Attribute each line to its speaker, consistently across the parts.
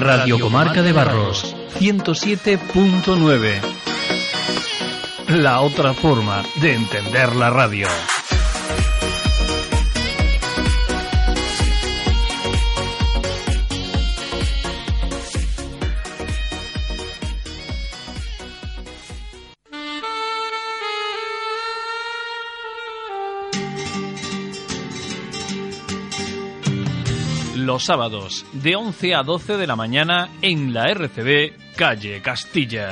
Speaker 1: Radio Comarca de Barros 107.9. La otra forma de entender la radio. Sábados de 11 a 12 de la mañana en la RCB Calle Castilla.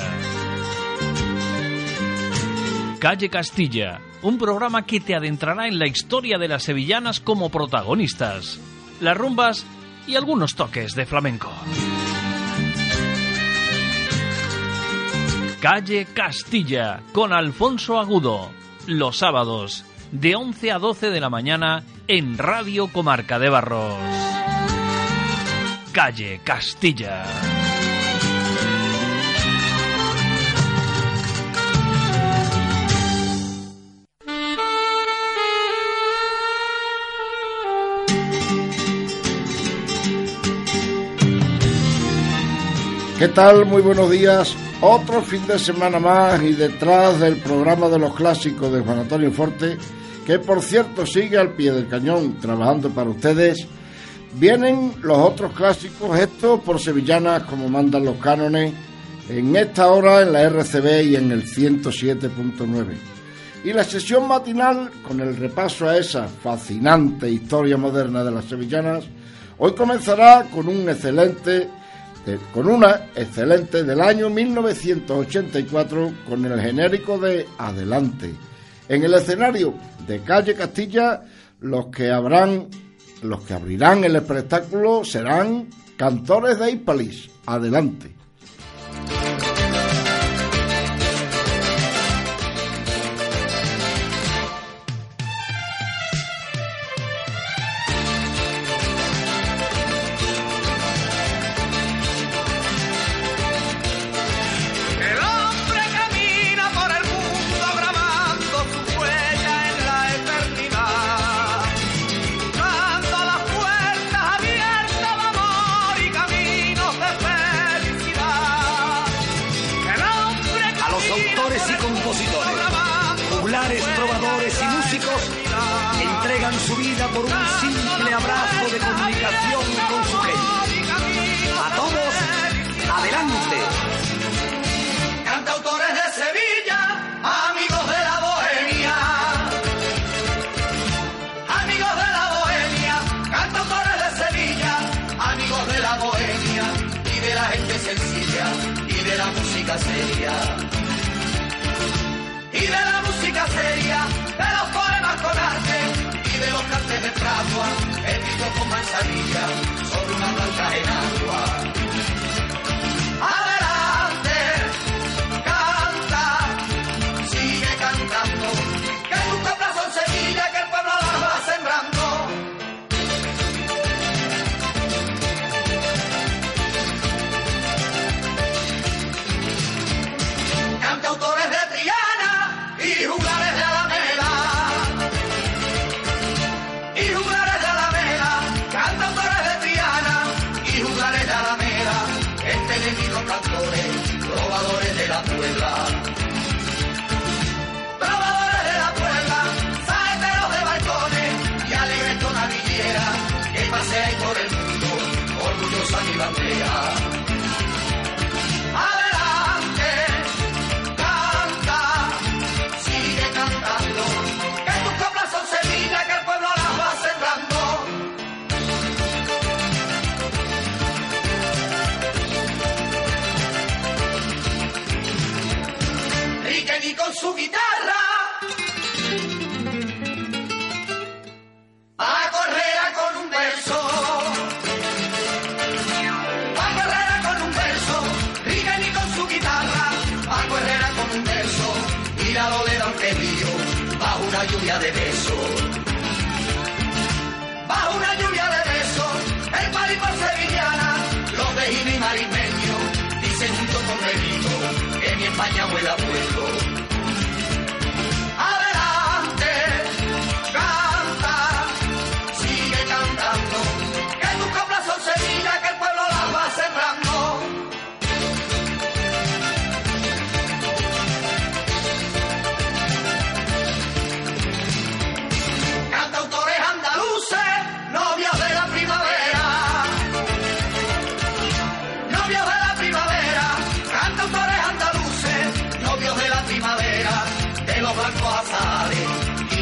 Speaker 1: Calle Castilla, un programa que te adentrará en la historia de las sevillanas como protagonistas, las rumbas y algunos toques de flamenco. Calle Castilla con Alfonso Agudo, los sábados de 11 a 12 de la mañana en Radio Comarca de Barros. Calle Castilla.
Speaker 2: ¿Qué tal? Muy buenos días. Otro fin de semana más y detrás del programa de los clásicos de Juan Antonio Forte, que por cierto sigue al pie del cañón trabajando para ustedes, vienen los otros clásicos, estos por sevillanas como mandan los cánones, en esta hora en la RCB y en el 107.9. Y la sesión matinal, con el repaso a esa fascinante historia moderna de las sevillanas, hoy comenzará con un excelente con una excelente del año 1984 con el genérico de Adelante. En el escenario de Calle Castilla, los que habrán, los que abrirán el espectáculo serán cantores de Hispalis. Adelante.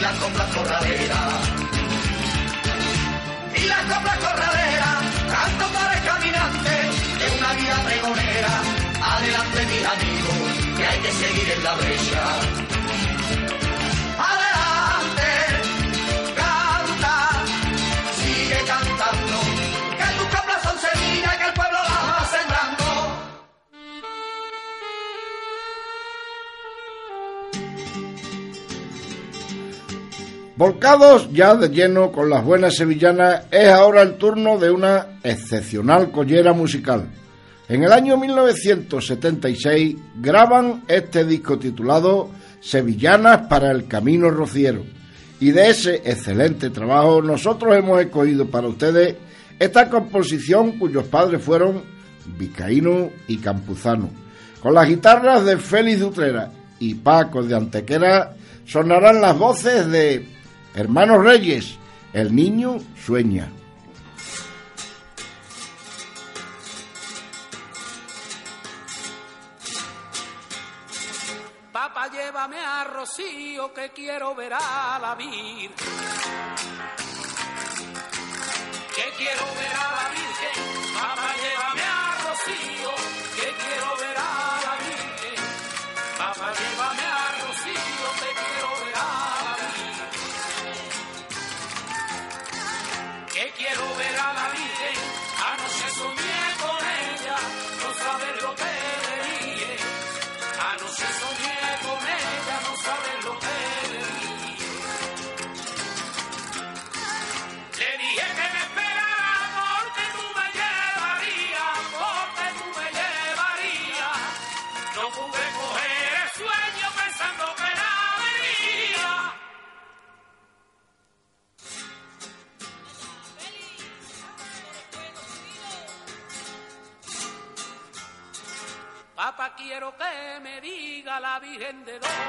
Speaker 3: Las coplas
Speaker 4: corraleras. Y las coplas corraleras, canto para el caminante de una vida pregonera. Adelante mis amigos, que hay que seguir en la brecha.
Speaker 5: Volcados ya de lleno con las buenas sevillanas, es ahora el turno de una excepcional collera musical. En el año 1976 graban este disco titulado Sevillanas para el Camino Rociero. Y de ese excelente trabajo nosotros hemos escogido para ustedes esta composición cuyos padres fueron Vicaíno y Campuzano. Con las guitarras de Félix Dutrera y Paco de Antequera sonarán las voces de Hermanos Reyes, El niño sueña.
Speaker 6: Papá, llévame a Rocío que quiero ver a la Virgen. Que quiero ver a la Virgen. Papá, llévame diga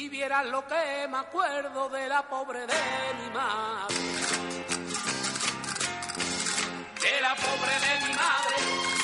Speaker 6: Si vieras lo que me acuerdo de la pobre de mi madre, de la pobre de mi madre,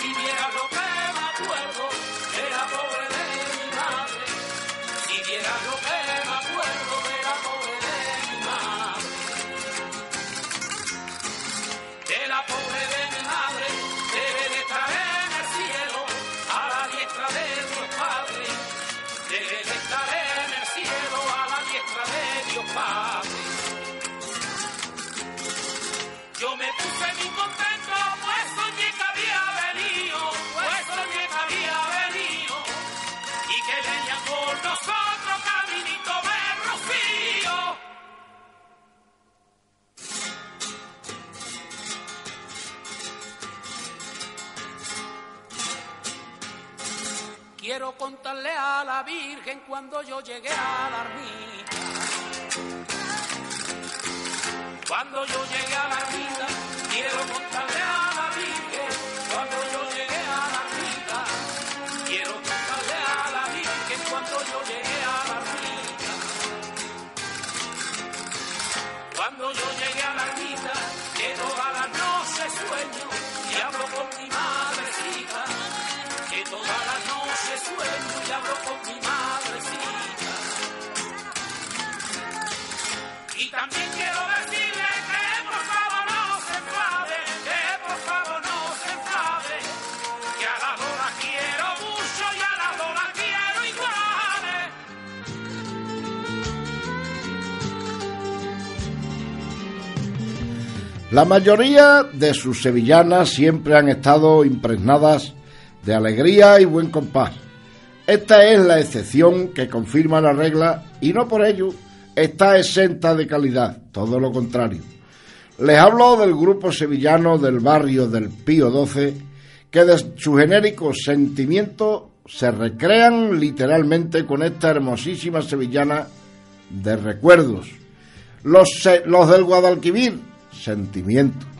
Speaker 6: contarle a la Virgen cuando yo llegué a la ermita. Cuando yo llegué a la ermita, quiero contarle a la Virgen. Cuando yo llegué a la ermita, quiero contarle a la Virgen. Cuando yo llegué a la ermita. Cuando yo llegué a la ermita, que todas las noches sueño y hablo con sueño y hablo con mi madrecita. Y también quiero decirle que por favor no se enfade, que por favor no se enfade, que a la Lola quiero mucho y a la Lola quiero igual.
Speaker 2: La mayoría de sus sevillanas siempre han estado impregnadas de alegría y buen compás. Esta es la excepción que confirma la regla y no por ello está exenta de calidad, todo lo contrario. Les hablo del grupo sevillano del barrio del Pío XII, que de su genérico sentimiento se recrean literalmente con esta hermosísima sevillana de recuerdos. Los, los del Guadalquivir, sentimiento.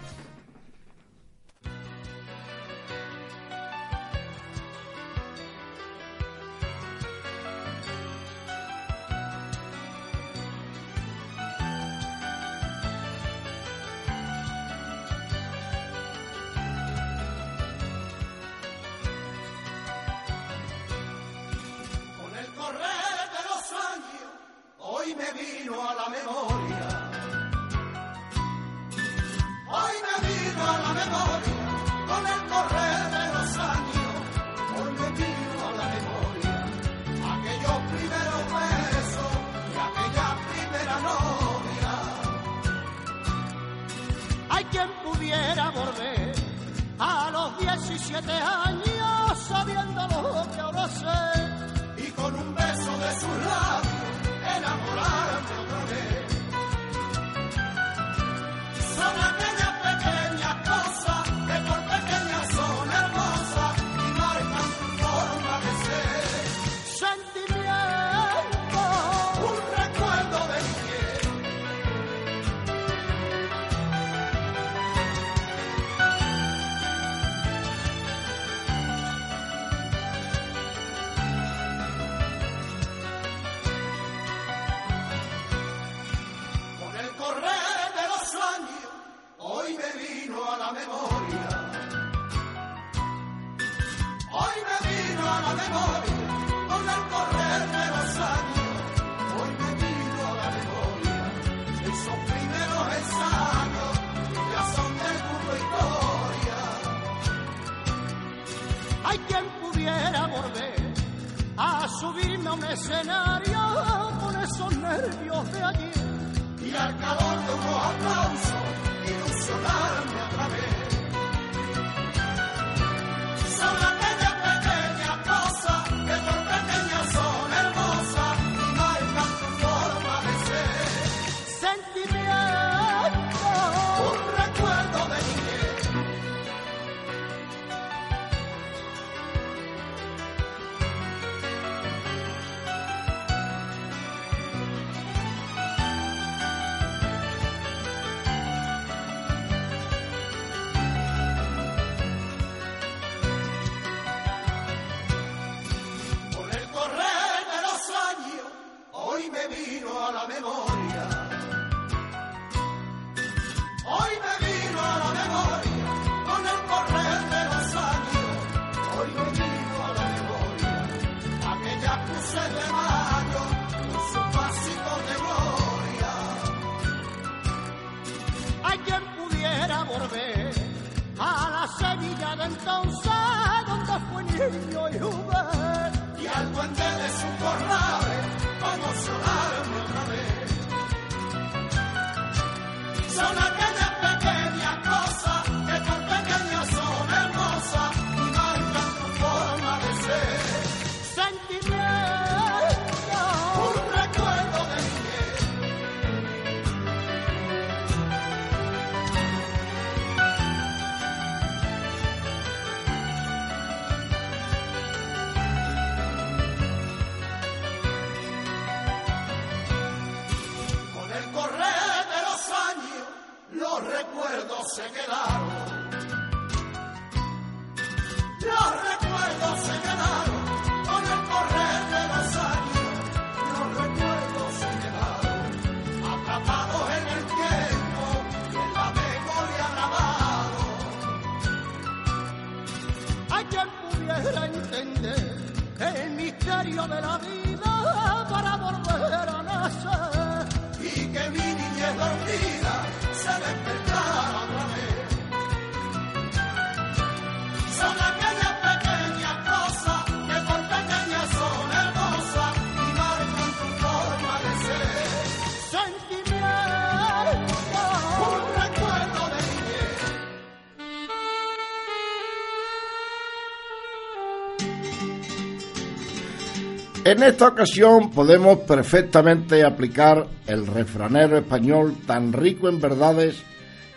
Speaker 7: En
Speaker 5: esta ocasión podemos perfectamente aplicar el refranero español tan rico en verdades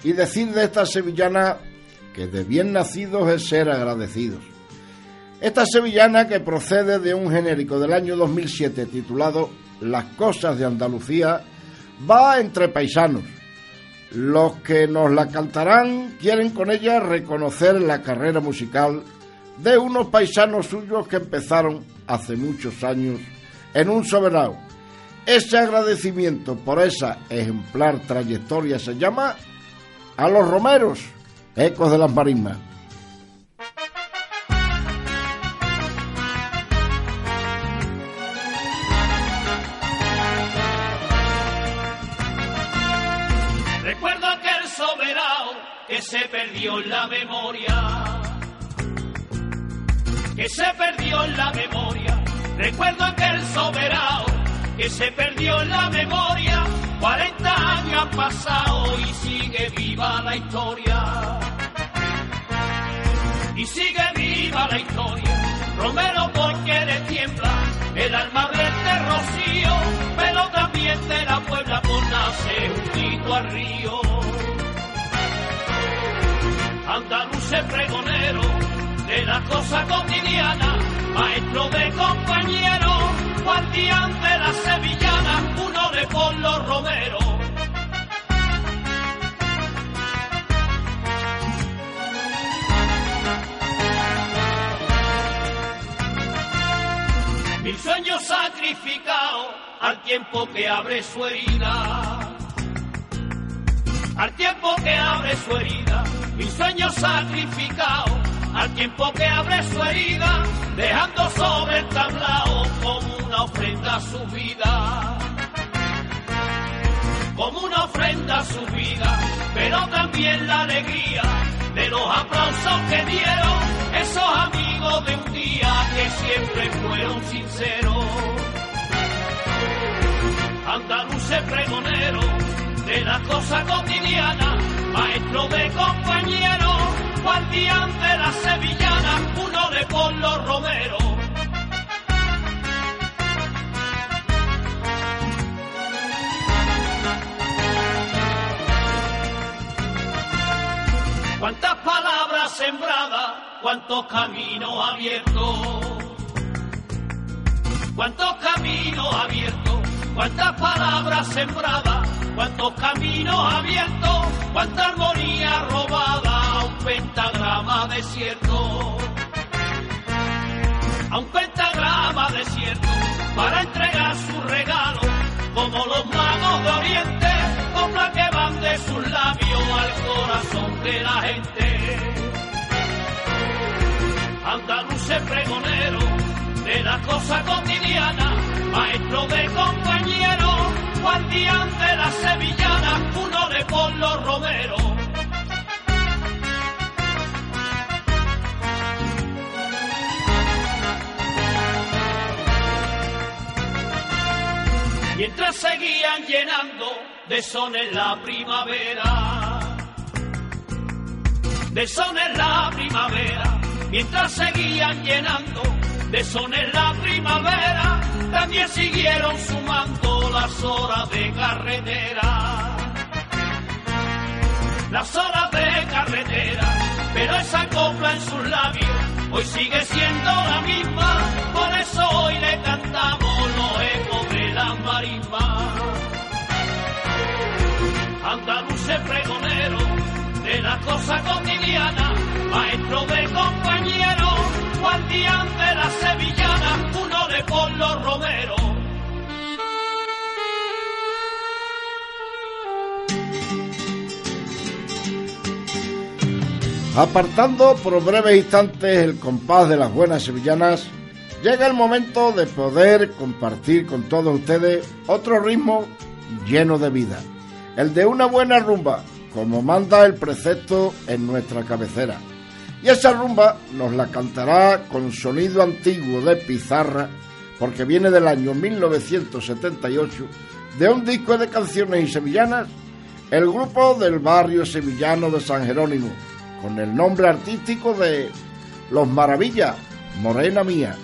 Speaker 5: y decir de esta sevillana que de bien nacidos es ser agradecidos. Esta sevillana que procede de un genérico del año 2007 titulado Las cosas de Andalucía va entre paisanos. Los que nos la cantarán quieren con ella reconocer la carrera musical de unos paisanos suyos que empezaron hace muchos años en un soberano. Ese agradecimiento por esa ejemplar trayectoria se llama a los romeros, ecos de las marismas.
Speaker 8: Recuerdo aquel soberano que se perdió en la memoria. Que se perdió en la memoria. Recuerdo aquel soberano que se perdió en la memoria. 40 años han pasado y sigue viva la historia. Y sigue viva la historia. Romero porque le tiembla el alma verde rocío, pero también de la Puebla por nacer junto al río. Andaluz es pregonero de la cosa cotidiana, maestro de compañeros, guardián de la sevillana, uno de por los romeros. Mil sueños sacrificados al tiempo que abre su herida. Al tiempo que abre su herida. Mis sueños sacrificados al tiempo que abre su herida. Dejando sobre el tablao como una ofrenda a su vida. Como una ofrenda a su vida. Pero también la alegría de los aplausos que dieron esos amigos de un día que siempre fueron sinceros. Andaluces pregonero de la cosa cotidiana, maestro de compañeros, guardián de la sevillana, uno de por los romeros. Cuántas palabras sembradas, cuántos caminos abiertos. Cuántos caminos abiertos, cuántas palabras sembradas, cuántos caminos abiertos, cuánta armonía robada un pentagrama desierto. A un pentagrama desierto para entregar su regalo, como los magos de Oriente, copla que van de sus labios al corazón de la gente. Andaluces pregonero de la cosa cotidiana, maestro de Mientras seguían llenando de sones la primavera, de sones la primavera, mientras seguían llenando de sones la primavera, también siguieron sumando las horas de carretera. Las horas de carretera, pero esa copla en sus labios hoy sigue siendo la misma, por eso hoy le cantamos marismas. Andaluces pregonero de la cosa cotidiana, maestro de compañeros, guardián de la sevillana, uno de por los romeros.
Speaker 5: Apartando por breves instantes el compás de las buenas sevillanas, llega el momento de poder compartir con todos ustedes otro ritmo lleno de vida, el de una buena rumba, como manda el precepto en nuestra cabecera. Y esa rumba nos la cantará con sonido antiguo de pizarra, porque viene del año 1978, de un disco de canciones y sevillanas, el grupo del barrio sevillano de San Jerónimo, con el nombre artístico de Los Maravillas, Morena Mía.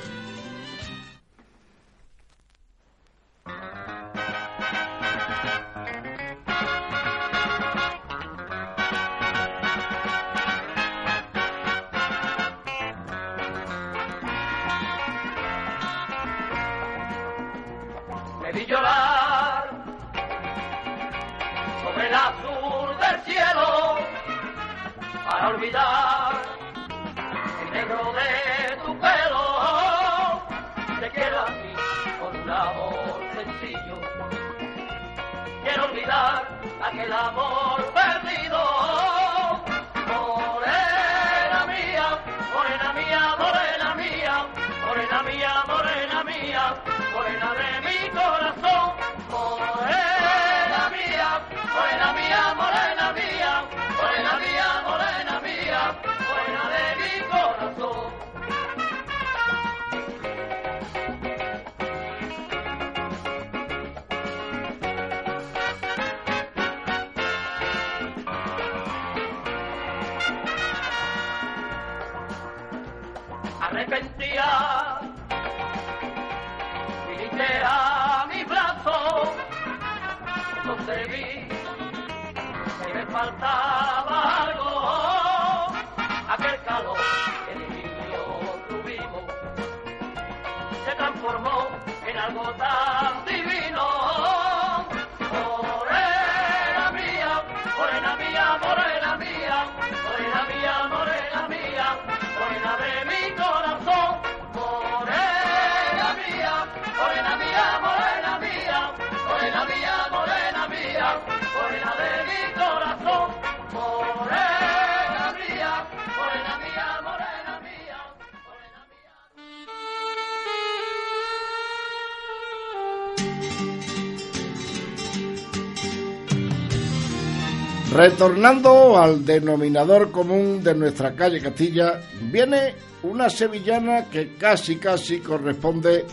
Speaker 5: Retornando al denominador común de nuestra calle Castilla, viene una sevillana que casi casi corresponde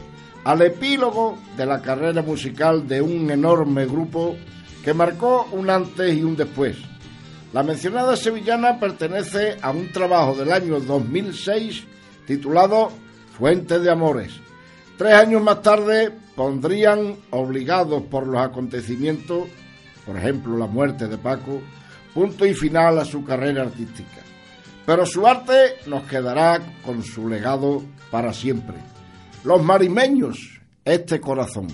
Speaker 5: al epílogo de la carrera musical de un enorme grupo que marcó un antes y un después. La mencionada sevillana pertenece a un trabajo del año 2006 titulado Fuente de Amores. Tres años más tarde pondrían, obligados por los acontecimientos, por ejemplo la muerte de Paco, punto y final a su carrera artística. Pero su arte nos quedará con su legado para siempre. Los marimeños, este corazón.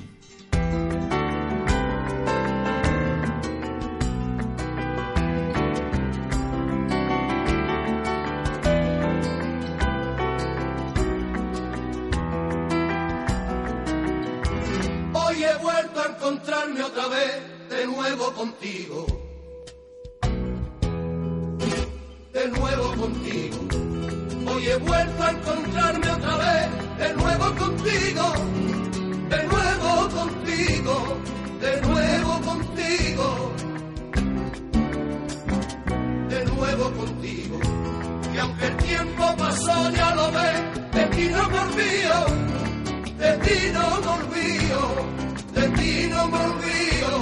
Speaker 4: Aunque el tiempo pasó, ya lo ves, de ti no me olvido de ti no me olvido, de ti no me olvido.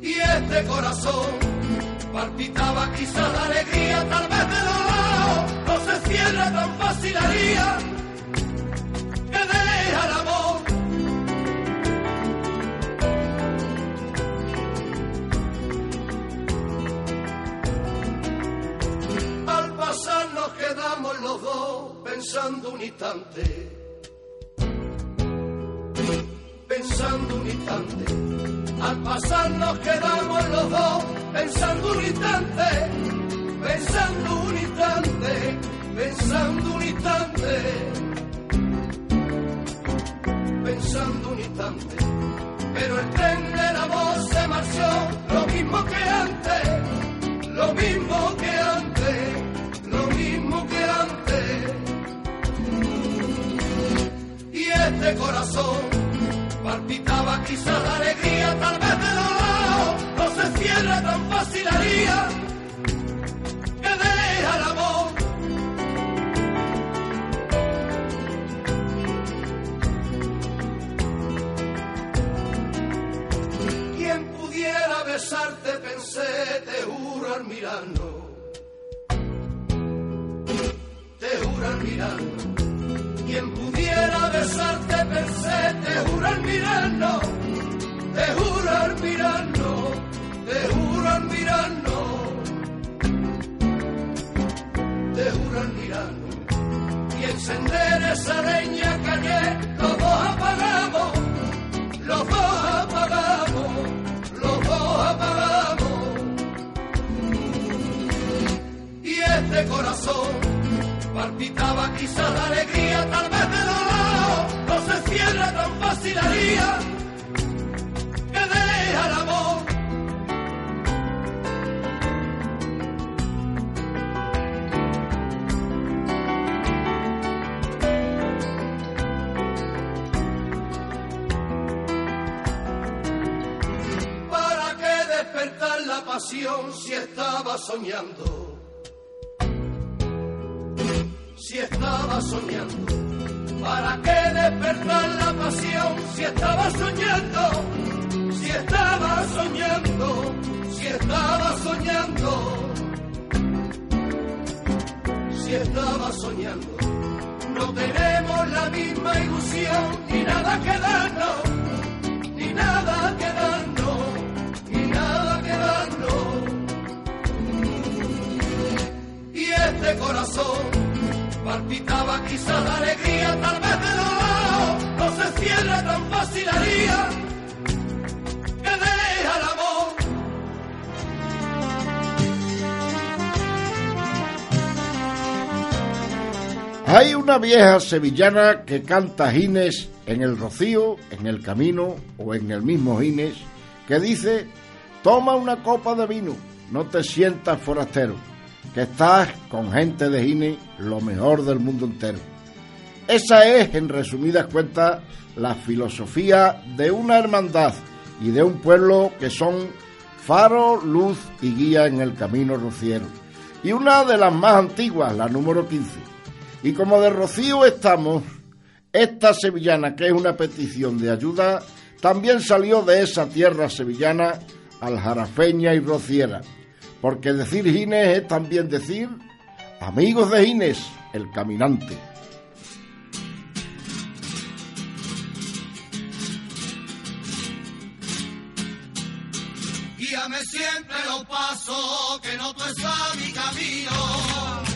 Speaker 4: Y este corazón palpitaba quizá la alegría, tal vez de dolor, no se cierra tan fácil haría pensando un instante. Pensando un instante. Al pasar nos quedamos los dos pensando un instante. Pensando un instante. Pensando un instante. Pensando un instante. Pero el tren del amor se marchó lo mismo que antes. Lo mismo que antes. Y este corazón palpitaba quizá la alegría, tal vez de dolor, no se cierra tan fácil haría que deja el amor. Quien pudiera besarte, pensé, te juro al mirarnos, te juro al mirarnos. Quien pudiera besarte, pensé, te juro al mirarnos, te juro al mirarnos, te juro
Speaker 5: vieja sevillana que canta Gines en el rocío, en el camino o en el mismo Gines, que dice, toma una copa de vino, no te sientas forastero, que estás con gente de Gines lo mejor del mundo entero. Esa es, en resumidas cuentas, la filosofía de una hermandad y de un pueblo que son faro, luz y guía en el camino rociero. Y una de las más antiguas, la número 15 y como de Rocío estamos, esta sevillana, que es una petición de ayuda, también salió de esa tierra sevillana aljarafeña y rociera. Porque decir Gines es también decir amigos de Gines, el caminante.
Speaker 2: Guíame siempre los pasos, que no tú mi camino.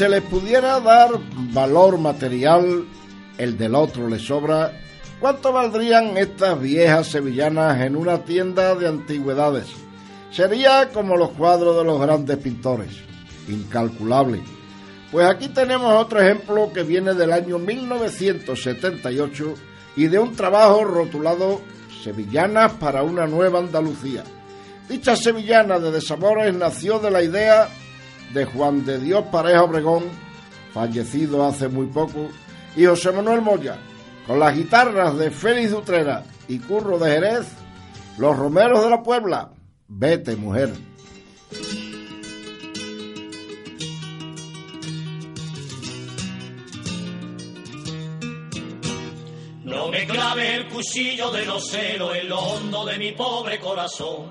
Speaker 5: Se les pudiera dar valor material, el del otro le sobra, ¿cuánto valdrían estas viejas sevillanas en una tienda de antigüedades? Sería como los cuadros de los grandes pintores, incalculable. Pues aquí tenemos otro ejemplo que viene del año 1978 y de un trabajo rotulado Sevillanas para una nueva Andalucía. Dicha sevillana de desamores nació de la idea de Juan de Dios Pareja Obregón, fallecido hace muy poco, y José Manuel Moya, con las guitarras de Félix Dutrera y Curro de Jerez, Los Romeros de la Puebla, Vete mujer.
Speaker 8: No me clave el cuchillo de los celos en lo hondo de mi pobre corazón.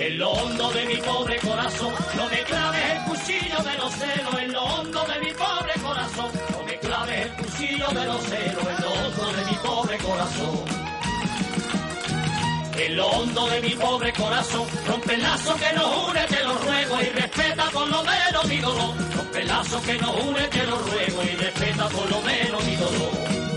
Speaker 8: En lo hondo de mi pobre corazón, no me claves el cuchillo de los celos en lo hondo de mi pobre corazón. No me claves el cuchillo de los celos en lo hondo de mi pobre corazón. En lo hondo de mi pobre corazón, rompe el lazo que nos une, te lo ruego, y respeta por lo menos mi dolor. Rompe el lazo que nos une, te lo ruego, y respeta por lo menos mi dolor.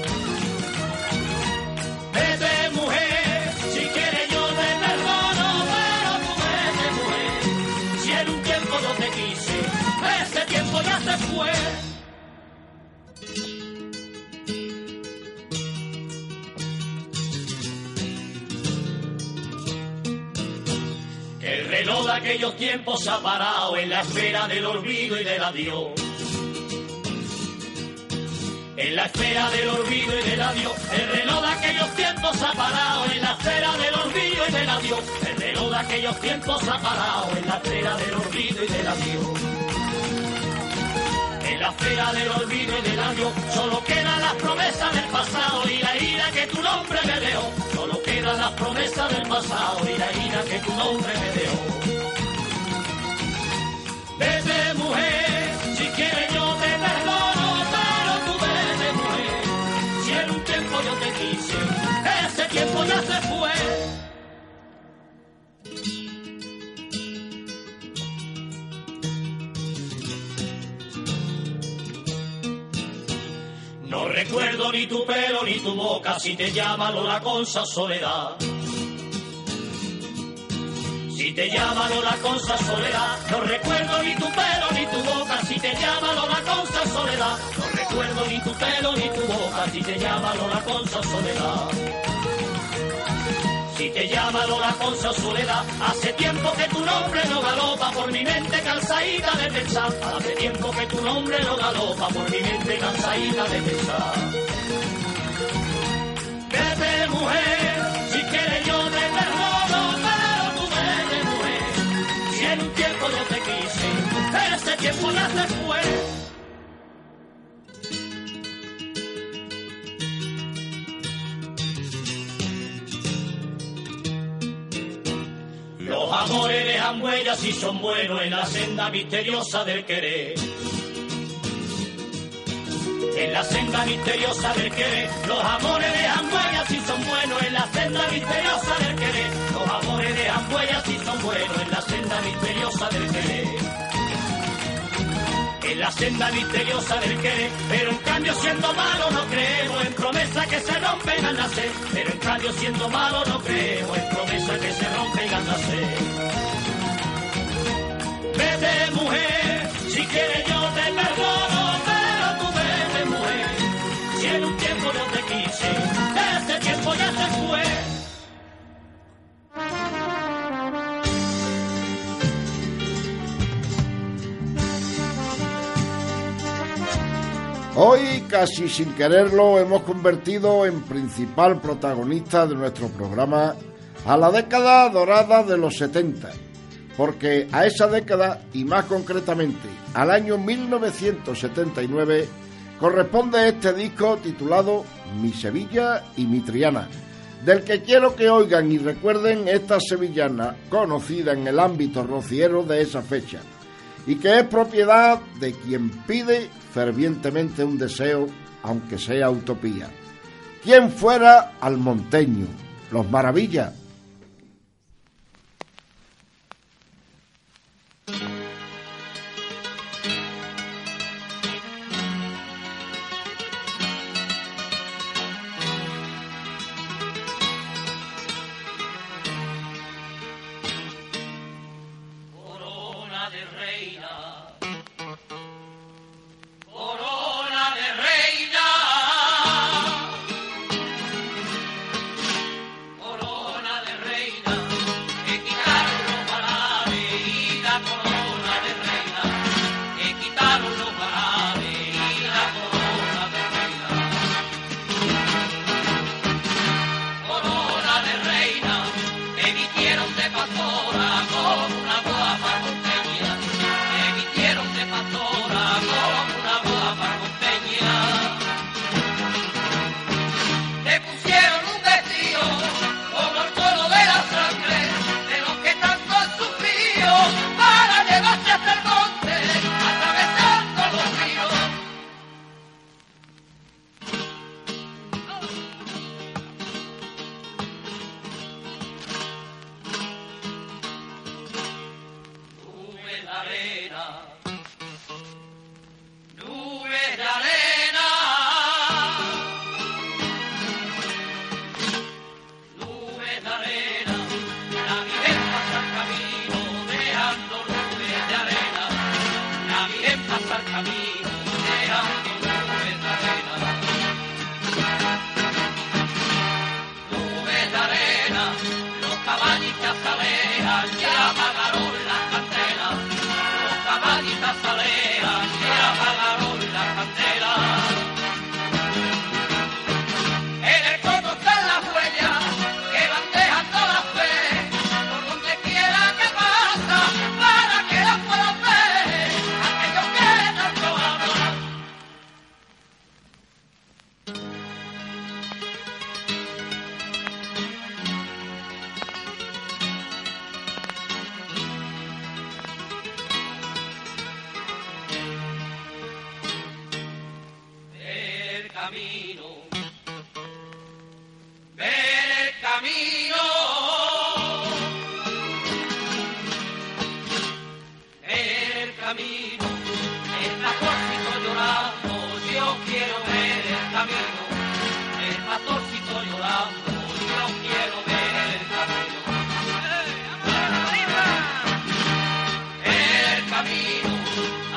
Speaker 8: Se. El reloj de aquellos tiempos ha parado en la espera del olvido y del adiós. En la espera del olvido y del adiós, el reloj de aquellos tiempos ha parado en la espera del olvido y del adiós. El reloj de aquellos tiempos ha parado en la espera del olvido y del adiós. La espera del olvido y del adiós, solo quedan las promesas del pasado y la ira que tu nombre me dejó. Solo quedan las promesas del pasado y la ira que tu nombre me dejó. Vete mujer, si quieres recuerdo ni tu pelo ni tu boca si te llama Lola Consa Soledad. Si te llama Lola Consa Soledad, no recuerdo ni tu pelo ni tu boca si te llama Lola Consa Soledad. No recuerdo ni tu pelo ni tu boca si te llama Lola Consa Soledad. Si te llama Lola Consa Soledad, hace tiempo que tu nombre no galopa por mi mente cansadita de pensar. Hace tiempo que tu nombre no galopa por mi mente cansadita de pensar. Vete mujer, si quieres yo te perdono, pero tú vete mujer. Si en un tiempo yo te quise, ese tiempo ya se fue. Amores dejan huellas y son buenos en la senda misteriosa del querer. En la senda misteriosa del querer, los amores dejan huellas y son buenos en la senda misteriosa del querer. Los amores dejan huellas y son buenos en la senda misteriosa del querer. En la senda misteriosa del querer, pero en cambio siendo malo no creemos en promesas que se rompen al nacer. Pero en cambio siendo malo no creemos en promesas que se rompen al nacer. Vete mujer, si quieres yo te perdono, pero tú vete mujer. Si en un tiempo yo te quise, ese tiempo ya se fue.
Speaker 5: Hoy, casi sin quererlo, hemos convertido en principal protagonista de nuestro programa a la década dorada de los 70, porque a esa década, y más concretamente al año 1979, corresponde este disco titulado Mi Sevilla y mi Triana, del que quiero que oigan y recuerden esta sevillana conocida en el ámbito rociero de esa fecha, y que es propiedad de quien pide fervientemente un deseo, aunque sea utopía. ¿Quién fuera al monteño? Los maravillas.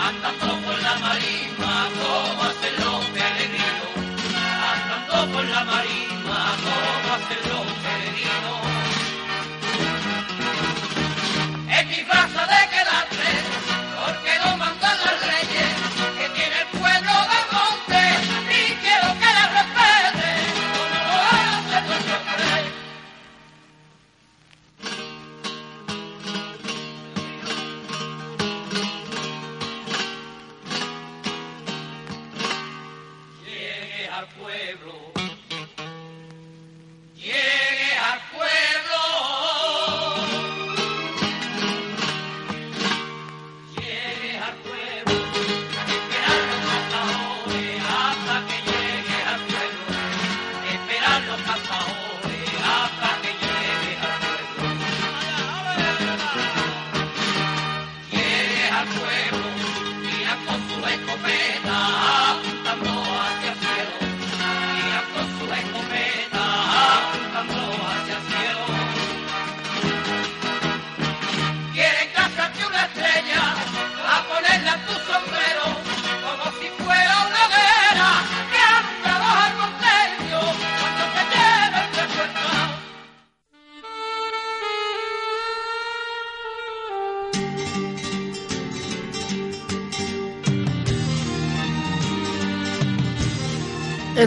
Speaker 8: Hasta como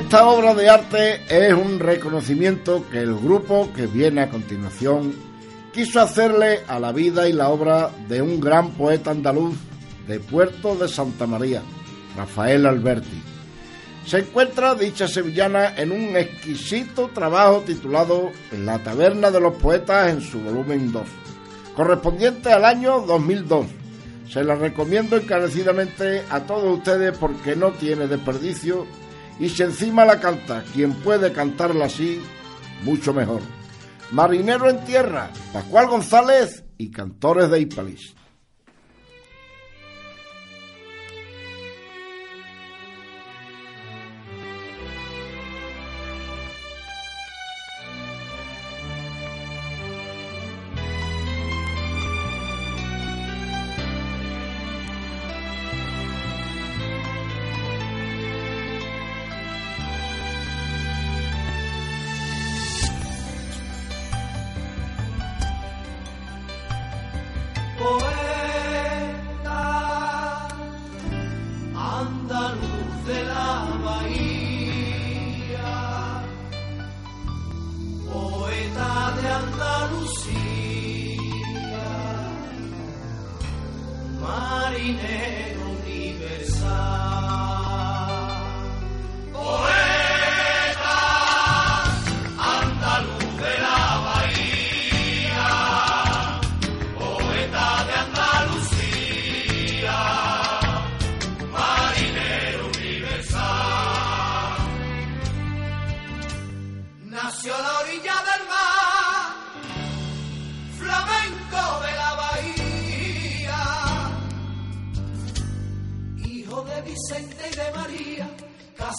Speaker 5: Esta obra de arte es un reconocimiento que el grupo que viene a continuación quiso hacerle a la vida y la obra de un gran poeta andaluz de Puerto de Santa María, Rafael Alberti. Se encuentra dicha sevillana en un exquisito trabajo titulado La Taberna de los Poetas en su volumen 2, correspondiente al año 2002. Se la recomiendo encarecidamente a todos ustedes porque no tiene desperdicio y si encima la canta quien puede cantarla así, mucho mejor. Marinero en tierra, Pascual González y cantores de
Speaker 2: Ipalis.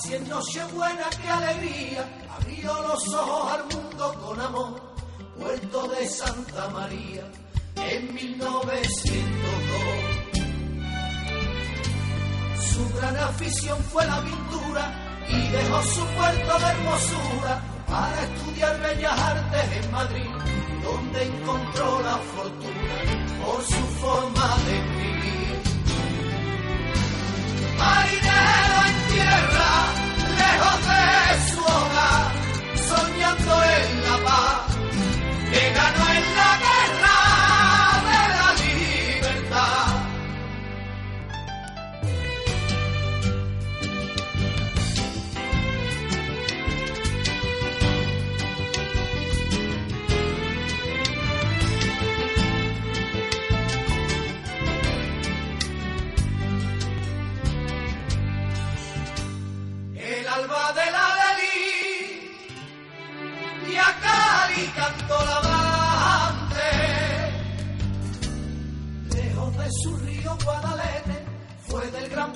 Speaker 2: Casi en Nochebuena, qué alegría, abrió los ojos al mundo con amor, puerto de Santa María, en 1902. Su gran afición fue la pintura y dejó su puerto de hermosura para estudiar bellas artes en Madrid, donde encontró la fortuna por su forma de escribir. Marinero lejos de su hogar, soñando en la paz, que ganó en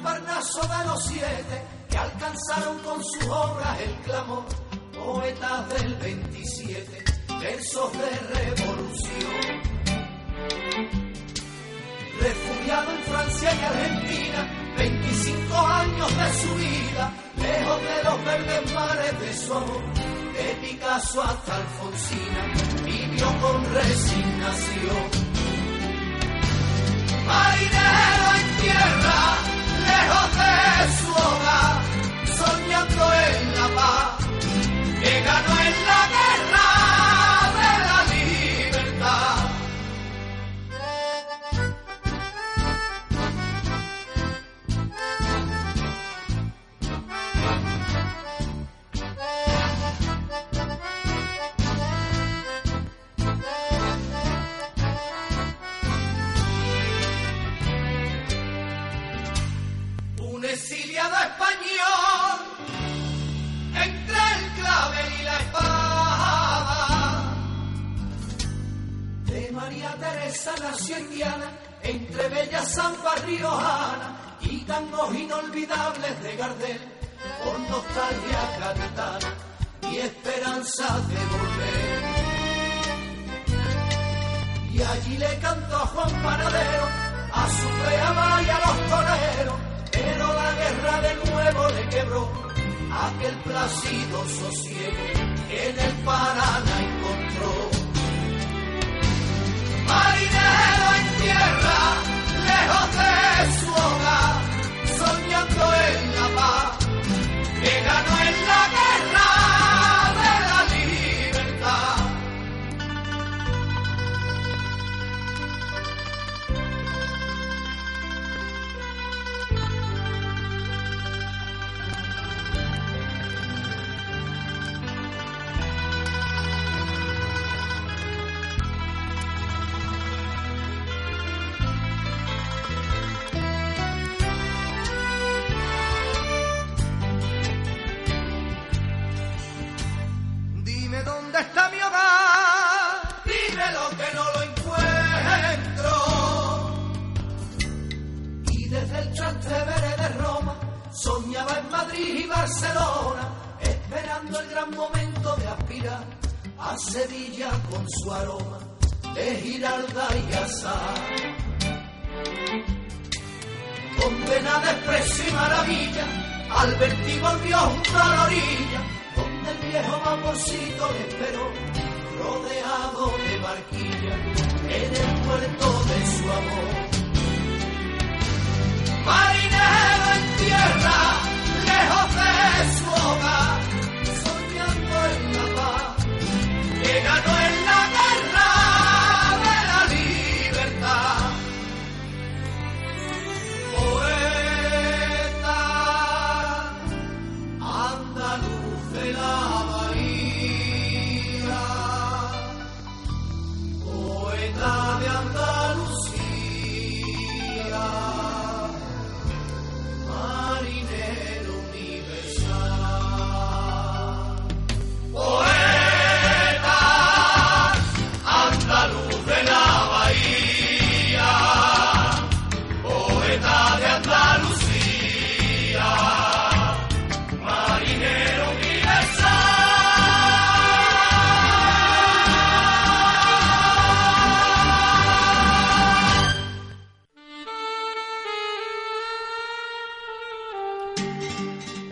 Speaker 2: Parnaso de los siete que alcanzaron con sus obras el clamor. Poetas del 27, versos de revolución refugiado en Francia y Argentina, 25 años de su vida, lejos de los verdes mares de su amor, de Picasso hasta Alfonsina, vivió con resignación. Marinero su hogar, soñando en la paz, que ganó en la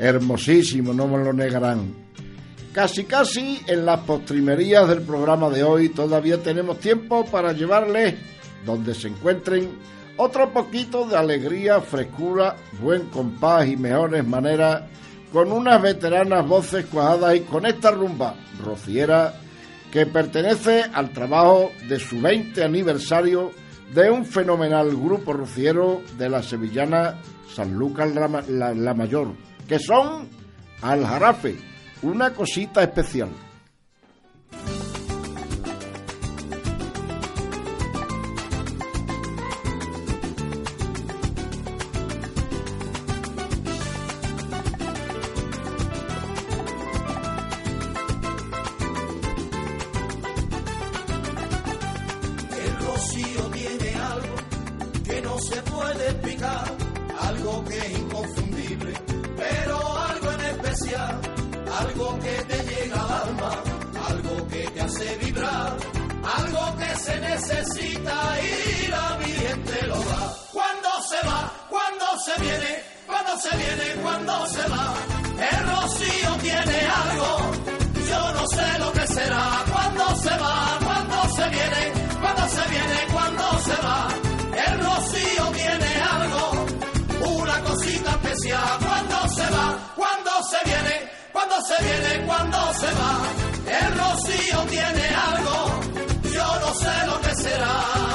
Speaker 5: Hermosísimo, no me lo negarán. Casi casi en las postrimerías del programa de hoy todavía tenemos tiempo para llevarles, donde se encuentren, otro poquito de alegría, frescura, buen compás y mejores maneras con unas veteranas voces cuajadas y con esta rumba rociera que pertenece al trabajo de su 20 aniversario de un fenomenal grupo rociero de la sevillana San Lucas la, la Mayor, que son Al Jarafe, una cosita especial.
Speaker 2: Se viene, cuando se va, el rocío tiene algo, yo no sé lo que será.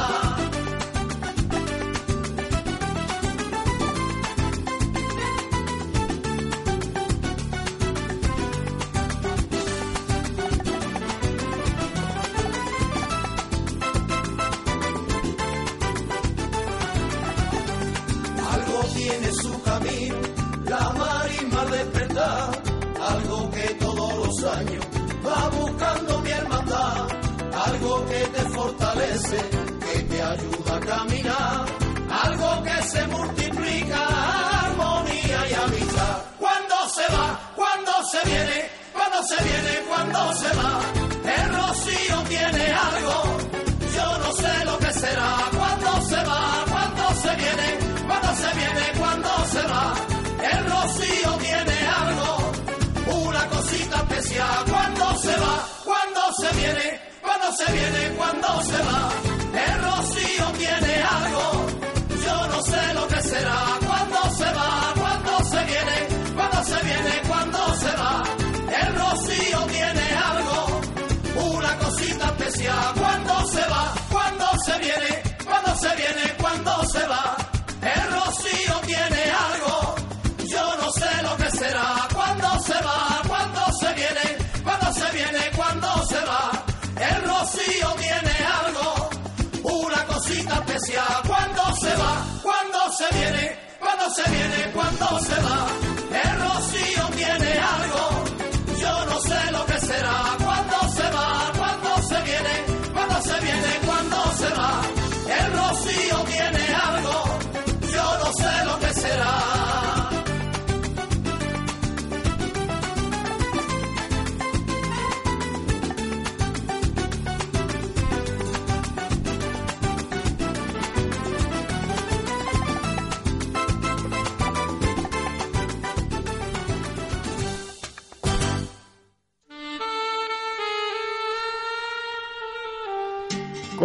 Speaker 2: Los años va buscando mi hermandad, algo que te fortalece, que te ayuda a caminar, algo que se multiplica, armonía y amistad. Cuando se va, cuando se viene, cuando se viene, cuando se va, cuando se viene, cuando se va, el rocío tiene algo, yo no sé lo que será, cuando se va, cuando se viene, cuando se viene, cuando se va, el rocío tiene algo, una cosita especial, cuando se va, cuando se viene, cuando se viene, cuando se va, especial, cuando se va, cuando se viene, cuando se viene, cuando se va,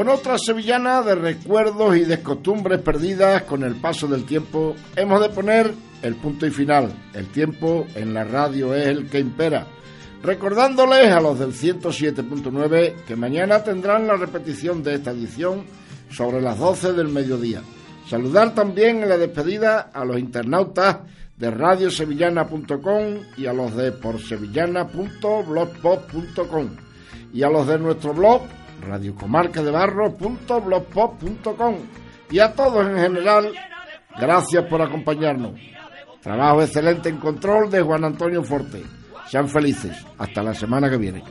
Speaker 5: Con otra sevillana de recuerdos y de costumbres perdidas con el paso del tiempo, hemos de poner el punto y final. El tiempo en la radio es el que impera. Recordándoles a los del 107.9 que mañana tendrán la repetición de esta edición sobre las 12 del mediodía. Saludar también en la despedida a los internautas de radiosevillana.com y a los de porsevillana.blogspot.com y a los de nuestro blog radiocomarcadebarro.blogspot.com y a todos en general, gracias por acompañarnos. Trabajo excelente en control de Juan Antonio Forte. Sean felices. Hasta la semana que viene.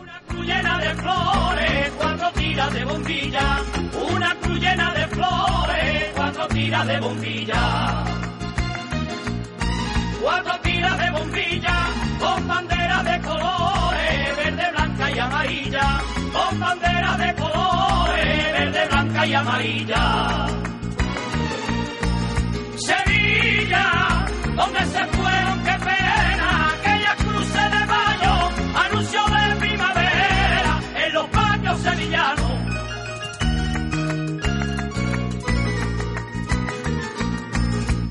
Speaker 8: de bombilla. Cuatro tiras de bombilla. Con bandera de colores, verde, blanca y amarilla con banderas de colores, verde, blanca y amarilla. Sevilla, donde se fueron, qué pena, aquellas cruces de mayo, anuncio de primavera, en los patios sevillanos.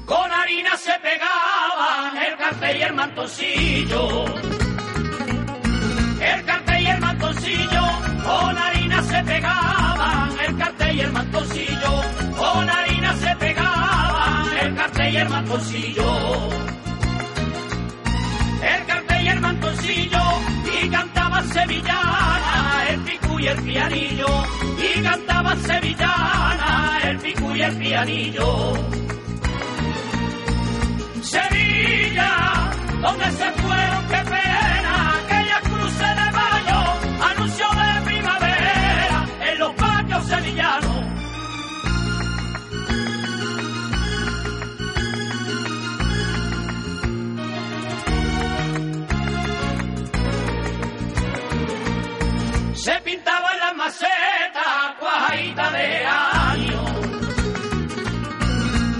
Speaker 8: Con harina se pegaban el café y el mantoncillo. Pegaban. El cartel y el mantoncillo con harina se pegaban. El cartel y el mantoncillo. El cartel y el mantoncillo y cantaba sevillana. El picu y el pianillo y cantaba sevillana. El picu y el pianillo. Sevilla, donde se fueron, qué se pintaba en la maceta cuajita de año.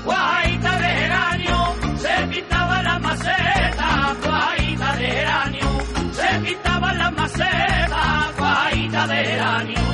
Speaker 8: Cuajita de geranio, se pintaba en la maceta cuajita de geranio, se pintaba en la maceta cuajita de geranio.